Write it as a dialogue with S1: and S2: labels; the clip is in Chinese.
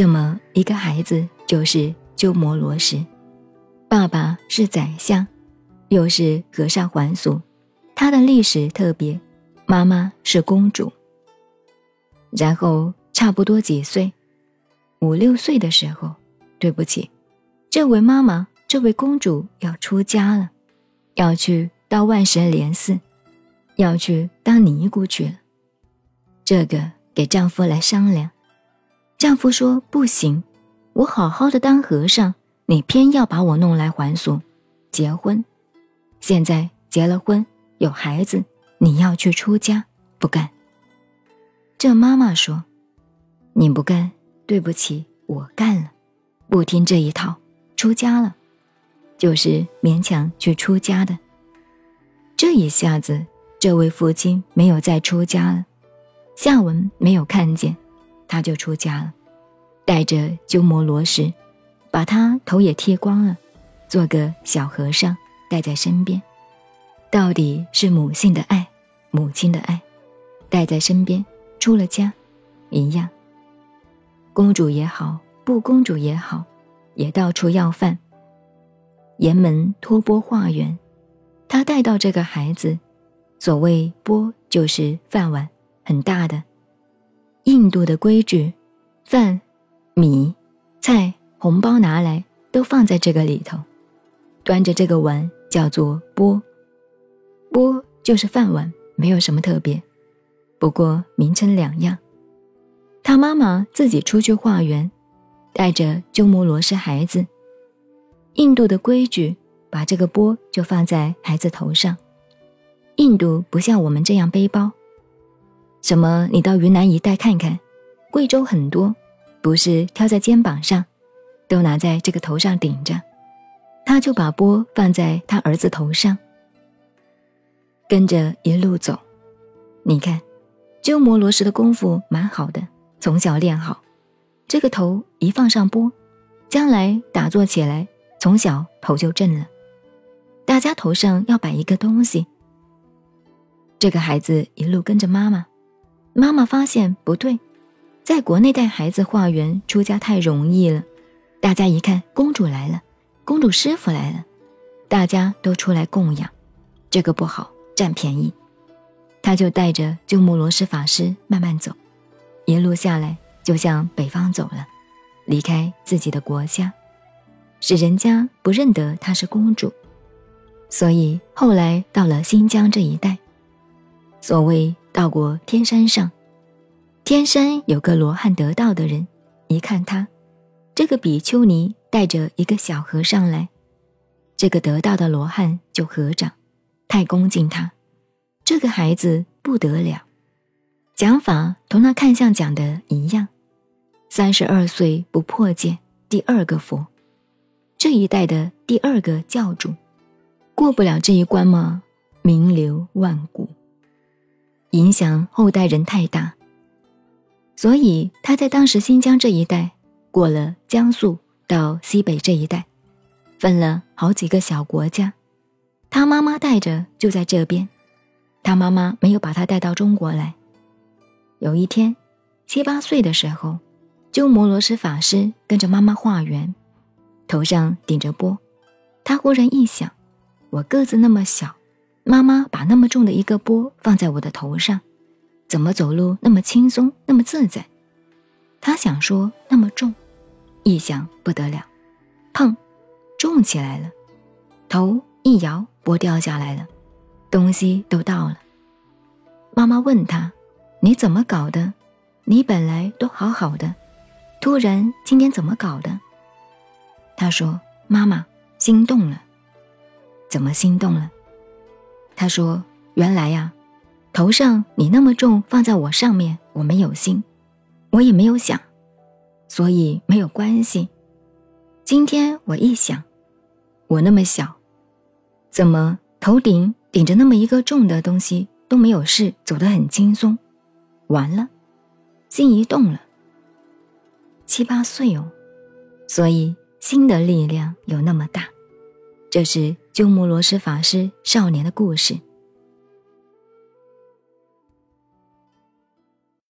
S1: 这么一个孩子就是鸠摩罗什，爸爸是宰相，又是和尚还俗，他的历史特别。妈妈是公主。然后差不多几岁，五六岁的时候，对不起，这位妈妈，这位公主要出家了，要去到万神莲寺，要去当尼姑去了。这个给丈夫来商量。丈夫说：“不行，我好好的当和尚，你偏要把我弄来还俗，结婚。现在结了婚，有孩子，你要去出家，不干。”这妈妈说：“你不干，对不起，我干了，不听这一套，出家了，就是勉强去出家的。”这一下子，这位父亲没有再出家了，下文没有看见。他就出家了，带着鸠摩罗什，把他头也剃光了，做个小和尚带在身边。到底是母性的爱，母亲的爱，带在身边。出了家，一样。公主也好，不公主也好，也到处要饭。沿门托钵化缘，他带到这个孩子，所谓钵就是饭碗，很大的。度的规矩，饭、米、菜、红包拿来都放在这个里头，端着这个碗叫做钵。钵就是饭碗，没有什么特别，不过名称两样。他妈妈自己出去化缘，带着鸠摩罗什孩子。印度的规矩，把这个钵就放在孩子头上。印度不像我们这样背包。什么？你到云南一带看看，贵州很多，不是挑在肩膀上，都拿在这个头上顶着。他就把钵放在他儿子头上，跟着一路走。你看，鸠摩罗什的功夫蛮好的，从小练好。这个头一放上钵，将来打坐起来，从小头就正了。大家头上要摆一个东西。这个孩子一路跟着妈妈。妈妈发现不对，在国内带孩子化缘出家太容易了，大家一看公主来了，公主师傅来了，大家都出来供养，这个不好，占便宜。他就带着鸠摩罗什法师慢慢走，一路下来就向北方走了，离开自己的国家，使人家不认得她是公主，所以后来到了新疆这一带，所谓。到过天山上，天山有个罗汉得道的人，一看他，这个比丘尼带着一个小和尚来，这个得道的罗汉就合掌，太恭敬他，这个孩子不得了，讲法同那看相讲的一样，三十二岁不破戒，第二个佛，这一代的第二个教主，过不了这一关吗？名流万古。影响后代人太大，所以他在当时新疆这一带，过了江苏到西北这一带，分了好几个小国家。他妈妈带着就在这边，他妈妈没有把他带到中国来。有一天，七八岁的时候，鸠摩罗什法师跟着妈妈化缘，头上顶着钵，他忽然一想，我个子那么小。妈妈把那么重的一个钵放在我的头上，怎么走路那么轻松，那么自在？他想说那么重，一想不得了，砰，重起来了，头一摇，钵掉下来了，东西都倒了。妈妈问他：“你怎么搞的？你本来都好好的，突然今天怎么搞的？”他说：“妈妈心动了。”怎么心动了？他说：“原来呀，头上你那么重，放在我上面，我没有心，我也没有想，所以没有关系。今天我一想，我那么小，怎么头顶顶着那么一个重的东西都没有事，走得很轻松？完了，心一动了。七八岁哦，所以心的力量有那么大。这是鸠摩罗什法师少年的故事。